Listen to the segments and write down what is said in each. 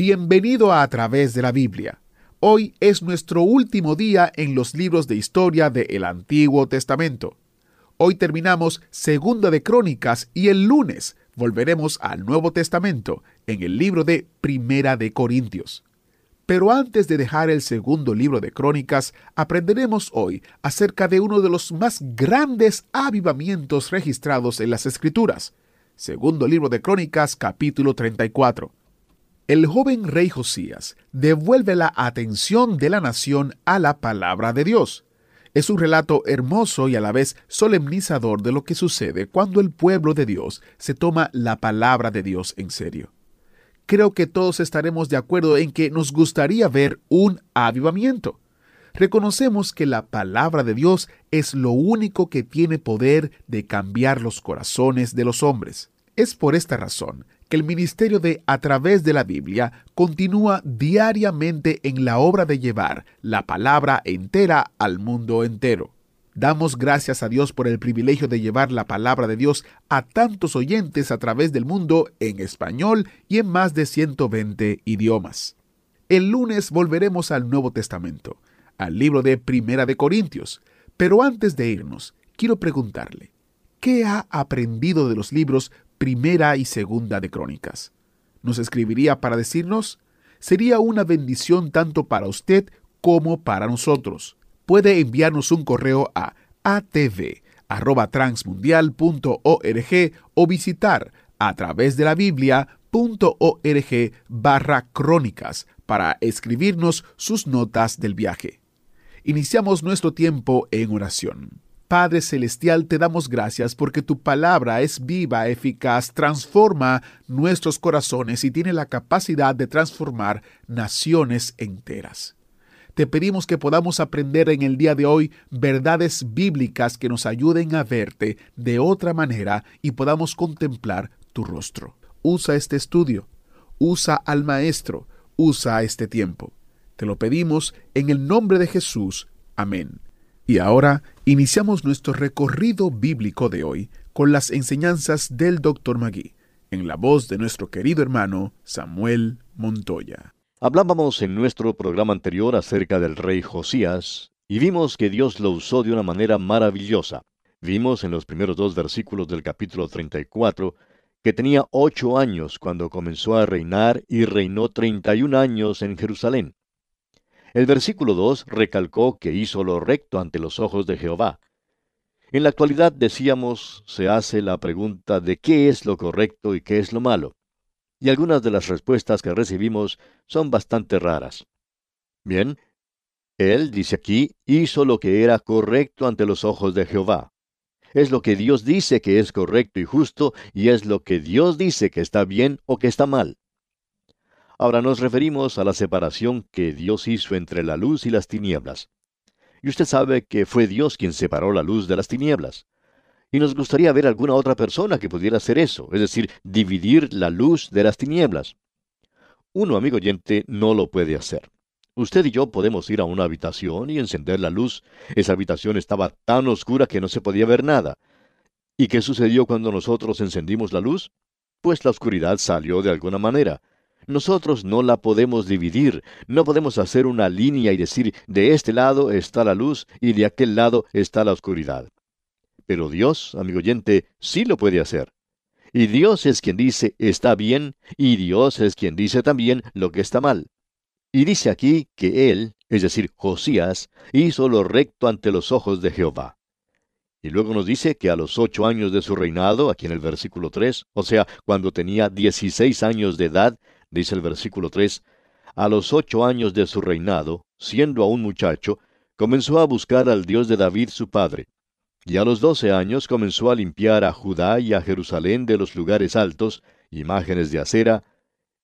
Bienvenido a A través de la Biblia. Hoy es nuestro último día en los libros de historia del Antiguo Testamento. Hoy terminamos Segunda de Crónicas y el lunes volveremos al Nuevo Testamento en el libro de Primera de Corintios. Pero antes de dejar el segundo libro de Crónicas, aprenderemos hoy acerca de uno de los más grandes avivamientos registrados en las Escrituras. Segundo libro de Crónicas, capítulo 34 el joven rey Josías devuelve la atención de la nación a la palabra de Dios. Es un relato hermoso y a la vez solemnizador de lo que sucede cuando el pueblo de Dios se toma la palabra de Dios en serio. Creo que todos estaremos de acuerdo en que nos gustaría ver un avivamiento. Reconocemos que la palabra de Dios es lo único que tiene poder de cambiar los corazones de los hombres. Es por esta razón que el ministerio de A través de la Biblia continúa diariamente en la obra de llevar la palabra entera al mundo entero. Damos gracias a Dios por el privilegio de llevar la palabra de Dios a tantos oyentes a través del mundo en español y en más de 120 idiomas. El lunes volveremos al Nuevo Testamento, al libro de Primera de Corintios, pero antes de irnos, quiero preguntarle, ¿qué ha aprendido de los libros primera y segunda de Crónicas. Nos escribiría para decirnos, sería una bendición tanto para usted como para nosotros. Puede enviarnos un correo a atv@transmundial.org o visitar a través de la biblia.org barra crónicas para escribirnos sus notas del viaje. Iniciamos nuestro tiempo en oración. Padre Celestial, te damos gracias porque tu palabra es viva, eficaz, transforma nuestros corazones y tiene la capacidad de transformar naciones enteras. Te pedimos que podamos aprender en el día de hoy verdades bíblicas que nos ayuden a verte de otra manera y podamos contemplar tu rostro. Usa este estudio, usa al Maestro, usa este tiempo. Te lo pedimos en el nombre de Jesús. Amén. Y ahora iniciamos nuestro recorrido bíblico de hoy con las enseñanzas del Dr. Magui, en la voz de nuestro querido hermano Samuel Montoya. Hablábamos en nuestro programa anterior acerca del rey Josías y vimos que Dios lo usó de una manera maravillosa. Vimos en los primeros dos versículos del capítulo 34 que tenía ocho años cuando comenzó a reinar y reinó treinta y un años en Jerusalén. El versículo 2 recalcó que hizo lo recto ante los ojos de Jehová. En la actualidad decíamos, se hace la pregunta de qué es lo correcto y qué es lo malo. Y algunas de las respuestas que recibimos son bastante raras. Bien, él, dice aquí, hizo lo que era correcto ante los ojos de Jehová. Es lo que Dios dice que es correcto y justo, y es lo que Dios dice que está bien o que está mal. Ahora nos referimos a la separación que Dios hizo entre la luz y las tinieblas. Y usted sabe que fue Dios quien separó la luz de las tinieblas. Y nos gustaría ver alguna otra persona que pudiera hacer eso, es decir, dividir la luz de las tinieblas. Uno, amigo oyente, no lo puede hacer. Usted y yo podemos ir a una habitación y encender la luz. Esa habitación estaba tan oscura que no se podía ver nada. ¿Y qué sucedió cuando nosotros encendimos la luz? Pues la oscuridad salió de alguna manera. Nosotros no la podemos dividir, no podemos hacer una línea y decir, de este lado está la luz y de aquel lado está la oscuridad. Pero Dios, amigo oyente, sí lo puede hacer. Y Dios es quien dice está bien, y Dios es quien dice también lo que está mal. Y dice aquí que Él, es decir, Josías, hizo lo recto ante los ojos de Jehová. Y luego nos dice que a los ocho años de su reinado, aquí en el versículo 3, o sea, cuando tenía dieciséis años de edad, dice el versículo 3, a los ocho años de su reinado, siendo aún muchacho, comenzó a buscar al Dios de David su padre. Y a los doce años comenzó a limpiar a Judá y a Jerusalén de los lugares altos, imágenes de acera,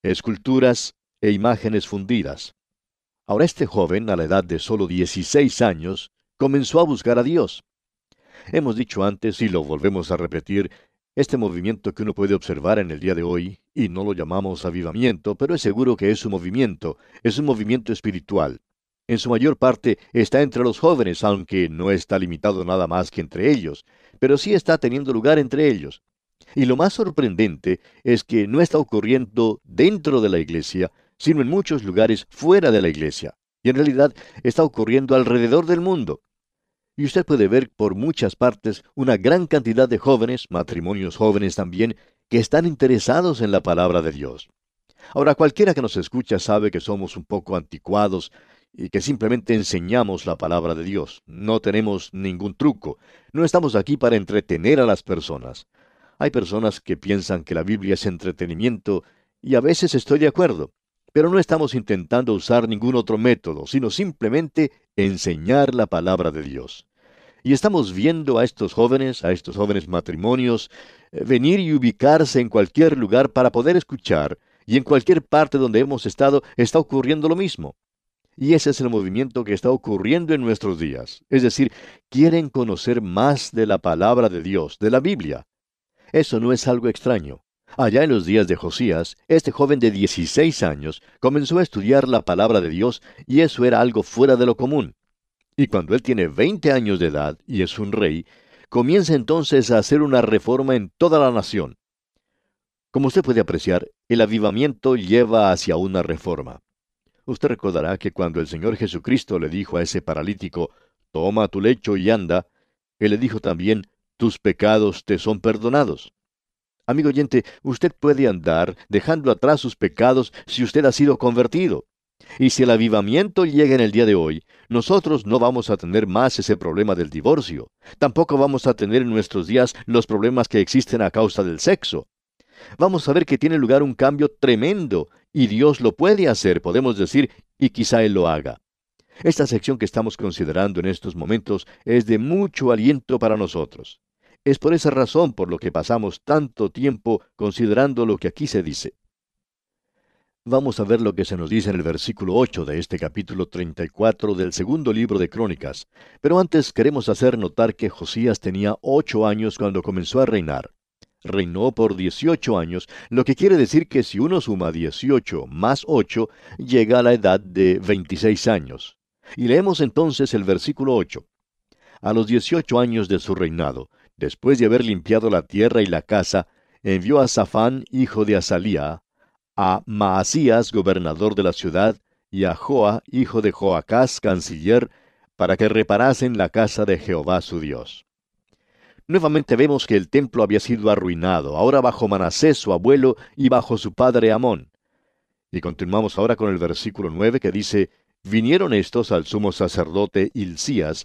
esculturas e imágenes fundidas. Ahora este joven, a la edad de solo 16 años, comenzó a buscar a Dios. Hemos dicho antes, y lo volvemos a repetir, este movimiento que uno puede observar en el día de hoy, y no lo llamamos avivamiento, pero es seguro que es un movimiento, es un movimiento espiritual. En su mayor parte está entre los jóvenes, aunque no está limitado nada más que entre ellos, pero sí está teniendo lugar entre ellos. Y lo más sorprendente es que no está ocurriendo dentro de la iglesia, sino en muchos lugares fuera de la iglesia. Y en realidad está ocurriendo alrededor del mundo. Y usted puede ver por muchas partes una gran cantidad de jóvenes, matrimonios jóvenes también, que están interesados en la palabra de Dios. Ahora, cualquiera que nos escucha sabe que somos un poco anticuados y que simplemente enseñamos la palabra de Dios. No tenemos ningún truco. No estamos aquí para entretener a las personas. Hay personas que piensan que la Biblia es entretenimiento y a veces estoy de acuerdo. Pero no estamos intentando usar ningún otro método, sino simplemente enseñar la palabra de Dios. Y estamos viendo a estos jóvenes, a estos jóvenes matrimonios, eh, venir y ubicarse en cualquier lugar para poder escuchar, y en cualquier parte donde hemos estado está ocurriendo lo mismo. Y ese es el movimiento que está ocurriendo en nuestros días. Es decir, quieren conocer más de la palabra de Dios, de la Biblia. Eso no es algo extraño. Allá en los días de Josías, este joven de 16 años comenzó a estudiar la palabra de Dios y eso era algo fuera de lo común. Y cuando él tiene 20 años de edad y es un rey, comienza entonces a hacer una reforma en toda la nación. Como usted puede apreciar, el avivamiento lleva hacia una reforma. Usted recordará que cuando el Señor Jesucristo le dijo a ese paralítico, Toma tu lecho y anda, Él le dijo también, Tus pecados te son perdonados. Amigo oyente, usted puede andar dejando atrás sus pecados si usted ha sido convertido. Y si el avivamiento llega en el día de hoy, nosotros no vamos a tener más ese problema del divorcio. Tampoco vamos a tener en nuestros días los problemas que existen a causa del sexo. Vamos a ver que tiene lugar un cambio tremendo y Dios lo puede hacer, podemos decir, y quizá Él lo haga. Esta sección que estamos considerando en estos momentos es de mucho aliento para nosotros. Es por esa razón por lo que pasamos tanto tiempo considerando lo que aquí se dice. Vamos a ver lo que se nos dice en el versículo 8 de este capítulo 34 del segundo libro de Crónicas. Pero antes queremos hacer notar que Josías tenía ocho años cuando comenzó a reinar. Reinó por 18 años, lo que quiere decir que si uno suma 18 más 8, llega a la edad de 26 años. Y leemos entonces el versículo 8. A los 18 años de su reinado, después de haber limpiado la tierra y la casa, envió a Safán, hijo de Asalía, a Maasías, gobernador de la ciudad, y a Joa, hijo de Joacás, canciller, para que reparasen la casa de Jehová su Dios. Nuevamente vemos que el templo había sido arruinado, ahora bajo Manasés su abuelo y bajo su padre Amón. Y continuamos ahora con el versículo 9 que dice, Vinieron estos al sumo sacerdote Hilcías,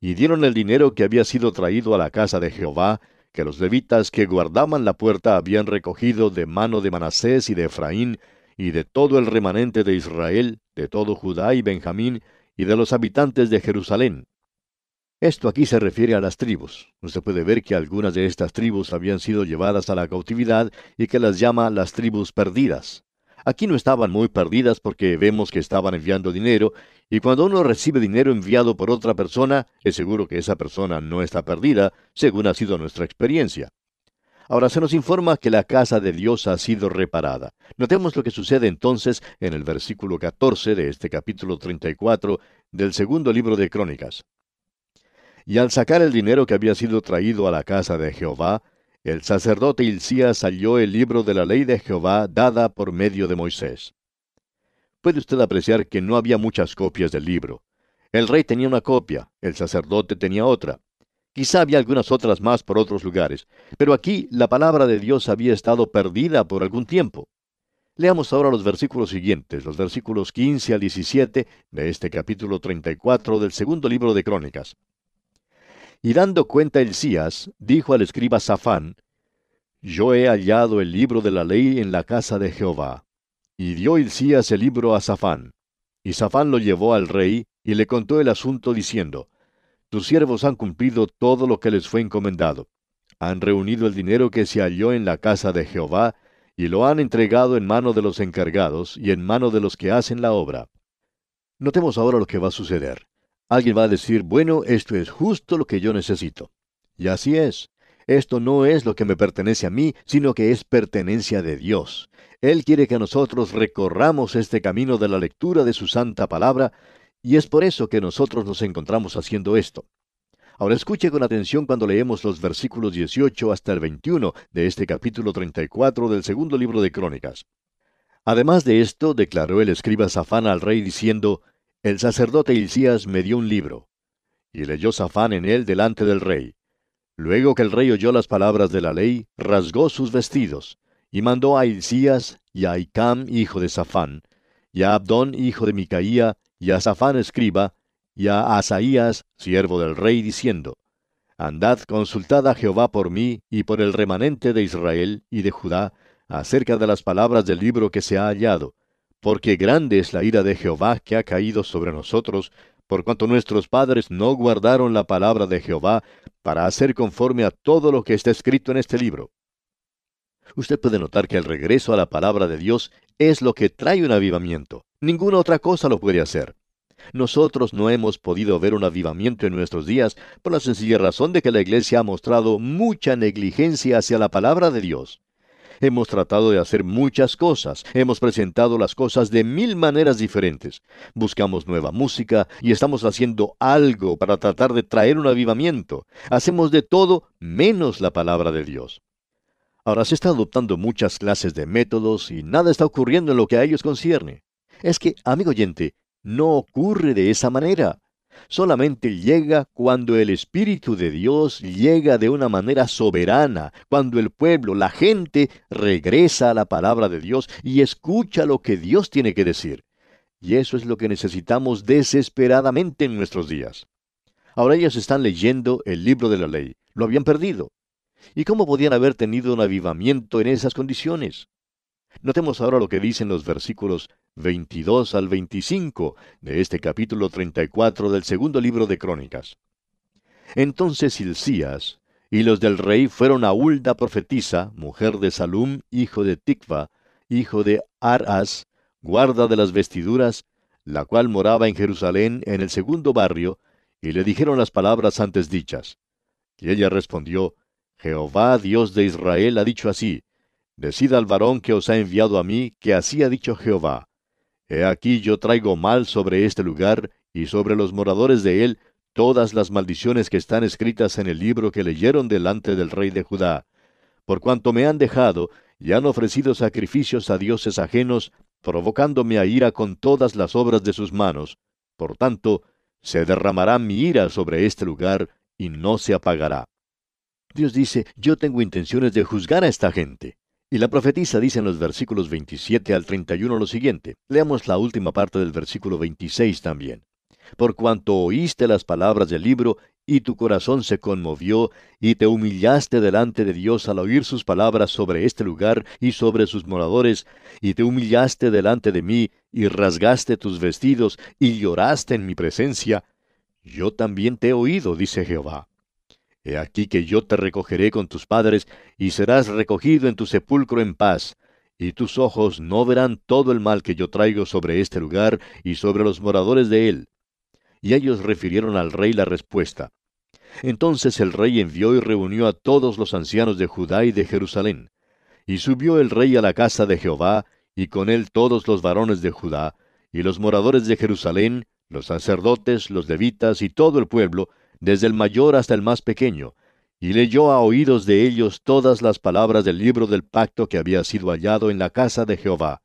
y dieron el dinero que había sido traído a la casa de Jehová, que los levitas que guardaban la puerta habían recogido de mano de Manasés y de Efraín, y de todo el remanente de Israel, de todo Judá y Benjamín, y de los habitantes de Jerusalén. Esto aquí se refiere a las tribus. Usted puede ver que algunas de estas tribus habían sido llevadas a la cautividad y que las llama las tribus perdidas. Aquí no estaban muy perdidas porque vemos que estaban enviando dinero, y cuando uno recibe dinero enviado por otra persona, es seguro que esa persona no está perdida, según ha sido nuestra experiencia. Ahora se nos informa que la casa de Dios ha sido reparada. Notemos lo que sucede entonces en el versículo 14 de este capítulo 34 del segundo libro de Crónicas. Y al sacar el dinero que había sido traído a la casa de Jehová, el sacerdote Hilcías halló el libro de la ley de Jehová dada por medio de Moisés. Puede usted apreciar que no había muchas copias del libro. El rey tenía una copia, el sacerdote tenía otra. Quizá había algunas otras más por otros lugares, pero aquí la palabra de Dios había estado perdida por algún tiempo. Leamos ahora los versículos siguientes, los versículos 15 al 17 de este capítulo 34 del segundo libro de Crónicas. Y dando cuenta Elías, dijo al escriba Safán, Yo he hallado el libro de la ley en la casa de Jehová. Y dio Elías el libro a Safán. Y Safán lo llevó al rey, y le contó el asunto diciendo, Tus siervos han cumplido todo lo que les fue encomendado. Han reunido el dinero que se halló en la casa de Jehová, y lo han entregado en mano de los encargados y en mano de los que hacen la obra. Notemos ahora lo que va a suceder. Alguien va a decir, bueno, esto es justo lo que yo necesito. Y así es. Esto no es lo que me pertenece a mí, sino que es pertenencia de Dios. Él quiere que nosotros recorramos este camino de la lectura de su santa palabra, y es por eso que nosotros nos encontramos haciendo esto. Ahora escuche con atención cuando leemos los versículos 18 hasta el 21 de este capítulo 34 del segundo libro de Crónicas. Además de esto, declaró el escriba Safán al rey diciendo, El sacerdote Hilcías me dio un libro. Y leyó Safán en él delante del rey. Luego que el rey oyó las palabras de la ley, rasgó sus vestidos, y mandó a Hilcías, y a Icam, hijo de Safán, y a Abdón, hijo de Micaía, y a Safán escriba, y a Asaías, siervo del rey, diciendo, Andad, consultad a Jehová por mí y por el remanente de Israel y de Judá, acerca de las palabras del libro que se ha hallado, porque grande es la ira de Jehová que ha caído sobre nosotros, por cuanto nuestros padres no guardaron la palabra de Jehová para hacer conforme a todo lo que está escrito en este libro. Usted puede notar que el regreso a la palabra de Dios es lo que trae un avivamiento. Ninguna otra cosa lo puede hacer. Nosotros no hemos podido ver un avivamiento en nuestros días por la sencilla razón de que la Iglesia ha mostrado mucha negligencia hacia la palabra de Dios. Hemos tratado de hacer muchas cosas, hemos presentado las cosas de mil maneras diferentes. Buscamos nueva música y estamos haciendo algo para tratar de traer un avivamiento. Hacemos de todo menos la palabra de Dios. Ahora se está adoptando muchas clases de métodos y nada está ocurriendo en lo que a ellos concierne. Es que, amigo oyente, no ocurre de esa manera solamente llega cuando el Espíritu de Dios llega de una manera soberana, cuando el pueblo, la gente, regresa a la palabra de Dios y escucha lo que Dios tiene que decir. Y eso es lo que necesitamos desesperadamente en nuestros días. Ahora ellos están leyendo el libro de la ley. Lo habían perdido. ¿Y cómo podían haber tenido un avivamiento en esas condiciones? Notemos ahora lo que dicen los versículos 22 al 25 de este capítulo 34 del segundo libro de Crónicas. Entonces Hilcías y los del rey fueron a Hulda profetisa, mujer de Salum, hijo de Tikva, hijo de Aras, guarda de las vestiduras, la cual moraba en Jerusalén en el segundo barrio, y le dijeron las palabras antes dichas. Y ella respondió, Jehová Dios de Israel ha dicho así, Decid al varón que os ha enviado a mí, que así ha dicho Jehová. He aquí yo traigo mal sobre este lugar y sobre los moradores de él todas las maldiciones que están escritas en el libro que leyeron delante del rey de Judá. Por cuanto me han dejado y han ofrecido sacrificios a dioses ajenos, provocándome a ira con todas las obras de sus manos. Por tanto, se derramará mi ira sobre este lugar y no se apagará. Dios dice, yo tengo intenciones de juzgar a esta gente. Y la profetisa dice en los versículos 27 al 31 lo siguiente. Leamos la última parte del versículo 26 también. Por cuanto oíste las palabras del libro, y tu corazón se conmovió, y te humillaste delante de Dios al oír sus palabras sobre este lugar y sobre sus moradores, y te humillaste delante de mí, y rasgaste tus vestidos, y lloraste en mi presencia, yo también te he oído, dice Jehová. He aquí que yo te recogeré con tus padres, y serás recogido en tu sepulcro en paz, y tus ojos no verán todo el mal que yo traigo sobre este lugar y sobre los moradores de él. Y ellos refirieron al rey la respuesta. Entonces el rey envió y reunió a todos los ancianos de Judá y de Jerusalén. Y subió el rey a la casa de Jehová, y con él todos los varones de Judá, y los moradores de Jerusalén, los sacerdotes, los levitas y todo el pueblo, desde el mayor hasta el más pequeño, y leyó a oídos de ellos todas las palabras del libro del pacto que había sido hallado en la casa de Jehová.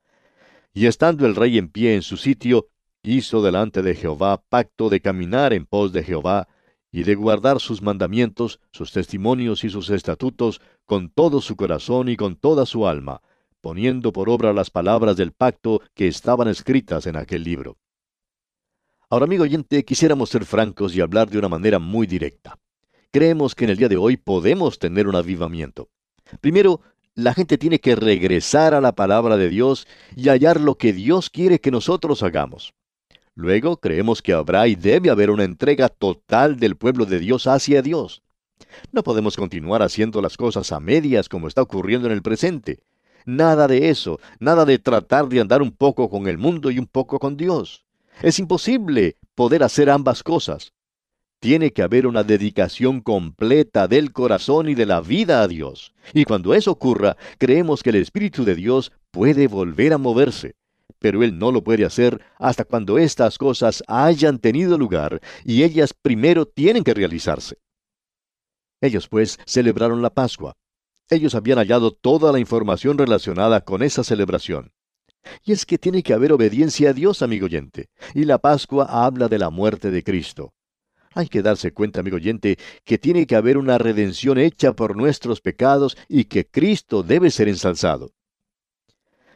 Y estando el rey en pie en su sitio, hizo delante de Jehová pacto de caminar en pos de Jehová, y de guardar sus mandamientos, sus testimonios y sus estatutos con todo su corazón y con toda su alma, poniendo por obra las palabras del pacto que estaban escritas en aquel libro. Ahora, amigo oyente, quisiéramos ser francos y hablar de una manera muy directa. Creemos que en el día de hoy podemos tener un avivamiento. Primero, la gente tiene que regresar a la palabra de Dios y hallar lo que Dios quiere que nosotros hagamos. Luego, creemos que habrá y debe haber una entrega total del pueblo de Dios hacia Dios. No podemos continuar haciendo las cosas a medias como está ocurriendo en el presente. Nada de eso, nada de tratar de andar un poco con el mundo y un poco con Dios. Es imposible poder hacer ambas cosas. Tiene que haber una dedicación completa del corazón y de la vida a Dios. Y cuando eso ocurra, creemos que el Espíritu de Dios puede volver a moverse. Pero Él no lo puede hacer hasta cuando estas cosas hayan tenido lugar y ellas primero tienen que realizarse. Ellos pues celebraron la Pascua. Ellos habían hallado toda la información relacionada con esa celebración. Y es que tiene que haber obediencia a Dios, amigo oyente. Y la Pascua habla de la muerte de Cristo. Hay que darse cuenta, amigo oyente, que tiene que haber una redención hecha por nuestros pecados y que Cristo debe ser ensalzado.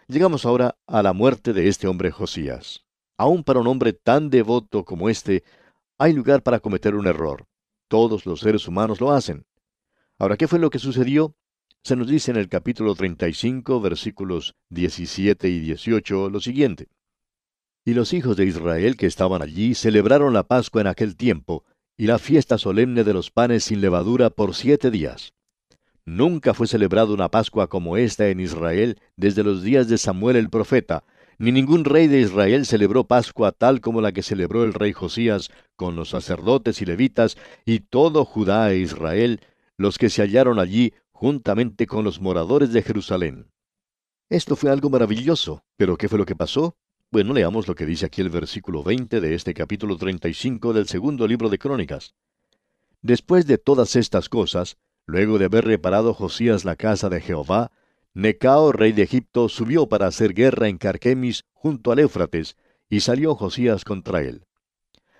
Llegamos ahora a la muerte de este hombre Josías. Aún para un hombre tan devoto como este, hay lugar para cometer un error. Todos los seres humanos lo hacen. Ahora, ¿qué fue lo que sucedió? Se nos dice en el capítulo 35, versículos 17 y 18, lo siguiente. Y los hijos de Israel que estaban allí celebraron la Pascua en aquel tiempo, y la fiesta solemne de los panes sin levadura por siete días. Nunca fue celebrada una Pascua como esta en Israel desde los días de Samuel el profeta, ni ningún rey de Israel celebró Pascua tal como la que celebró el rey Josías con los sacerdotes y levitas y todo Judá e Israel, los que se hallaron allí juntamente con los moradores de Jerusalén. Esto fue algo maravilloso, pero ¿qué fue lo que pasó? Bueno, leamos lo que dice aquí el versículo 20 de este capítulo 35 del segundo libro de Crónicas. Después de todas estas cosas, luego de haber reparado Josías la casa de Jehová, Necao, rey de Egipto, subió para hacer guerra en Carquemis junto al Éufrates, y salió Josías contra él.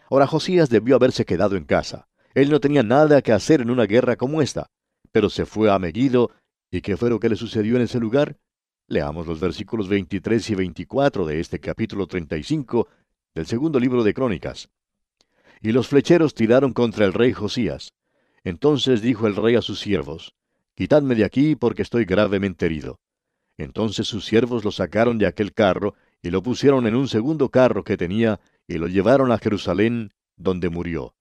Ahora Josías debió haberse quedado en casa. Él no tenía nada que hacer en una guerra como esta, pero se fue a Megiddo, ¿y qué fue lo que le sucedió en ese lugar? Leamos los versículos 23 y 24 de este capítulo 35 del segundo libro de Crónicas. Y los flecheros tiraron contra el rey Josías. Entonces dijo el rey a sus siervos, Quitadme de aquí porque estoy gravemente herido. Entonces sus siervos lo sacaron de aquel carro y lo pusieron en un segundo carro que tenía y lo llevaron a Jerusalén, donde murió.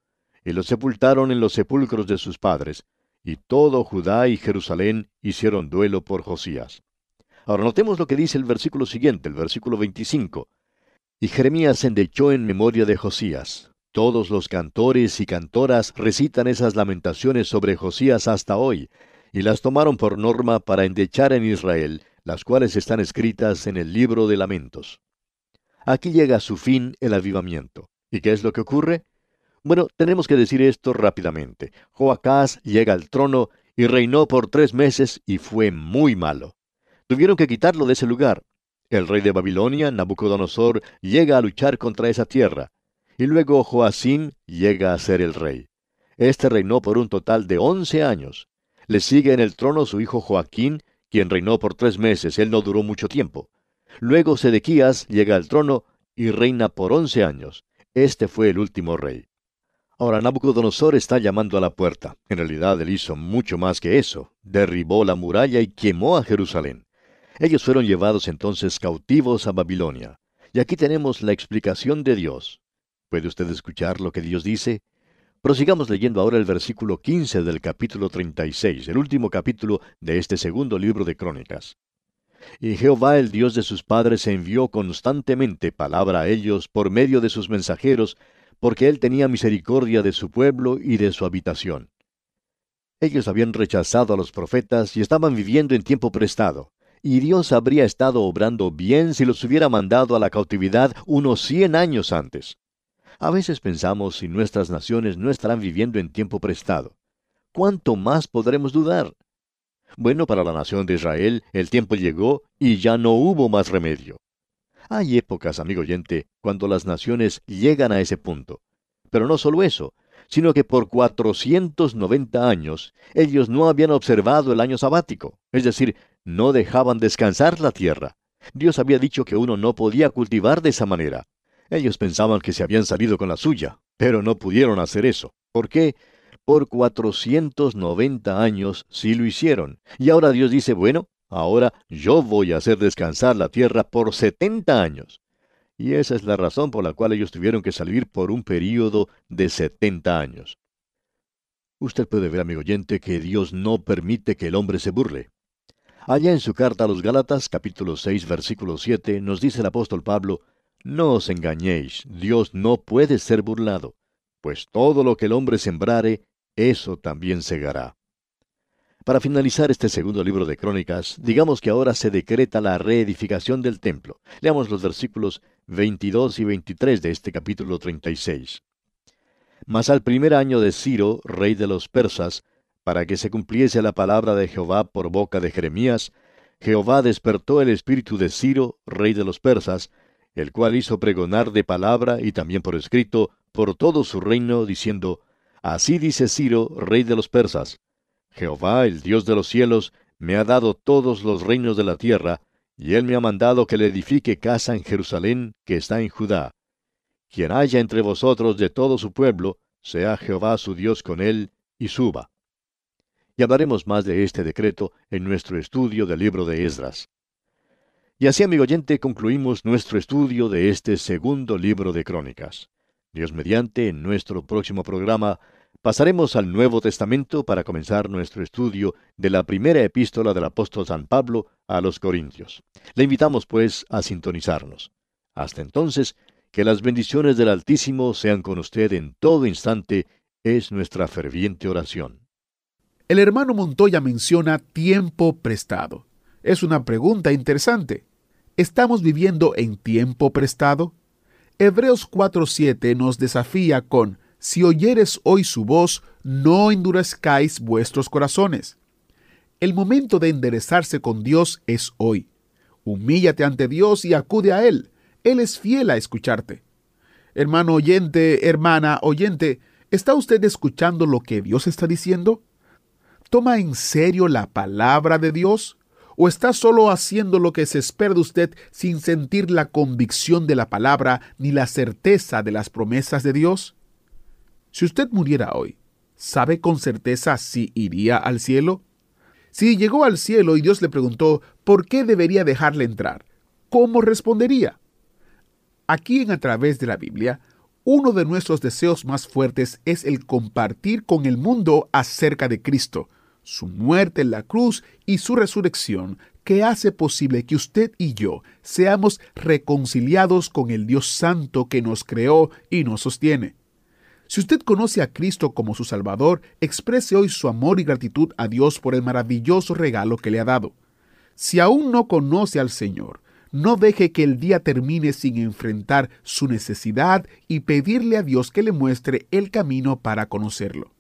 Y lo sepultaron en los sepulcros de sus padres, y todo Judá y Jerusalén hicieron duelo por Josías. Ahora notemos lo que dice el versículo siguiente, el versículo 25. Y Jeremías endechó en memoria de Josías. Todos los cantores y cantoras recitan esas lamentaciones sobre Josías hasta hoy, y las tomaron por norma para endechar en Israel, las cuales están escritas en el libro de lamentos. Aquí llega a su fin el avivamiento. ¿Y qué es lo que ocurre? Bueno, tenemos que decir esto rápidamente. Joacás llega al trono y reinó por tres meses y fue muy malo. Tuvieron que quitarlo de ese lugar. El rey de Babilonia, Nabucodonosor, llega a luchar contra esa tierra. Y luego Joacim llega a ser el rey. Este reinó por un total de once años. Le sigue en el trono su hijo Joaquín, quien reinó por tres meses. Él no duró mucho tiempo. Luego Sedequías llega al trono y reina por once años. Este fue el último rey. Ahora Nabucodonosor está llamando a la puerta. En realidad él hizo mucho más que eso. Derribó la muralla y quemó a Jerusalén. Ellos fueron llevados entonces cautivos a Babilonia. Y aquí tenemos la explicación de Dios. ¿Puede usted escuchar lo que Dios dice? Prosigamos leyendo ahora el versículo 15 del capítulo 36, el último capítulo de este segundo libro de Crónicas. Y Jehová el Dios de sus padres envió constantemente palabra a ellos por medio de sus mensajeros, porque él tenía misericordia de su pueblo y de su habitación. Ellos habían rechazado a los profetas y estaban viviendo en tiempo prestado y Dios habría estado obrando bien si los hubiera mandado a la cautividad unos cien años antes. A veces pensamos si nuestras naciones no estarán viviendo en tiempo prestado. ¿Cuánto más podremos dudar? Bueno, para la nación de Israel el tiempo llegó y ya no hubo más remedio. Hay épocas, amigo oyente, cuando las naciones llegan a ese punto. Pero no solo eso, sino que por 490 años ellos no habían observado el año sabático, es decir, no dejaban descansar la tierra. Dios había dicho que uno no podía cultivar de esa manera. Ellos pensaban que se habían salido con la suya, pero no pudieron hacer eso. ¿Por qué? Por 490 años sí lo hicieron. Y ahora Dios dice, bueno, ahora yo voy a hacer descansar la tierra por 70 años. Y esa es la razón por la cual ellos tuvieron que salir por un período de 70 años. Usted puede ver, amigo oyente, que Dios no permite que el hombre se burle. Allá en su carta a los Gálatas, capítulo 6, versículo 7, nos dice el apóstol Pablo, No os engañéis, Dios no puede ser burlado, pues todo lo que el hombre sembrare, eso también segará. Para finalizar este segundo libro de Crónicas, digamos que ahora se decreta la reedificación del templo. Leamos los versículos 22 y 23 de este capítulo 36. Mas al primer año de Ciro, rey de los persas, para que se cumpliese la palabra de Jehová por boca de Jeremías, Jehová despertó el espíritu de Ciro, rey de los persas, el cual hizo pregonar de palabra y también por escrito por todo su reino, diciendo, Así dice Ciro, rey de los persas, Jehová, el Dios de los cielos, me ha dado todos los reinos de la tierra, y él me ha mandado que le edifique casa en Jerusalén, que está en Judá. Quien haya entre vosotros de todo su pueblo, sea Jehová su Dios con él, y suba y hablaremos más de este decreto en nuestro estudio del libro de Esdras. Y así, amigo oyente, concluimos nuestro estudio de este segundo libro de Crónicas. Dios mediante, en nuestro próximo programa pasaremos al Nuevo Testamento para comenzar nuestro estudio de la primera epístola del apóstol San Pablo a los Corintios. Le invitamos, pues, a sintonizarnos. Hasta entonces, que las bendiciones del Altísimo sean con usted en todo instante, es nuestra ferviente oración. El hermano Montoya menciona tiempo prestado. Es una pregunta interesante. ¿Estamos viviendo en tiempo prestado? Hebreos 4:7 nos desafía con, si oyeres hoy su voz, no endurezcáis vuestros corazones. El momento de enderezarse con Dios es hoy. Humíllate ante Dios y acude a Él. Él es fiel a escucharte. Hermano oyente, hermana oyente, ¿está usted escuchando lo que Dios está diciendo? ¿Toma en serio la palabra de Dios? ¿O está solo haciendo lo que se espera de usted sin sentir la convicción de la palabra ni la certeza de las promesas de Dios? Si usted muriera hoy, ¿sabe con certeza si iría al cielo? Si llegó al cielo y Dios le preguntó por qué debería dejarle entrar, ¿cómo respondería? Aquí en A través de la Biblia, uno de nuestros deseos más fuertes es el compartir con el mundo acerca de Cristo, su muerte en la cruz y su resurrección, que hace posible que usted y yo seamos reconciliados con el Dios Santo que nos creó y nos sostiene. Si usted conoce a Cristo como su Salvador, exprese hoy su amor y gratitud a Dios por el maravilloso regalo que le ha dado. Si aún no conoce al Señor, no deje que el día termine sin enfrentar su necesidad y pedirle a Dios que le muestre el camino para conocerlo.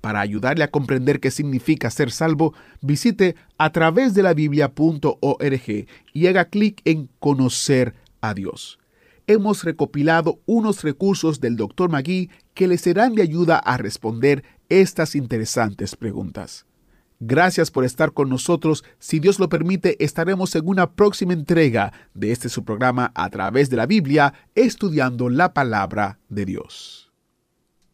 Para ayudarle a comprender qué significa ser salvo, visite a través de la biblia.org y haga clic en Conocer a Dios. Hemos recopilado unos recursos del Dr. Magui que le serán de ayuda a responder estas interesantes preguntas. Gracias por estar con nosotros. Si Dios lo permite, estaremos en una próxima entrega de este su programa a través de la Biblia, estudiando la palabra de Dios.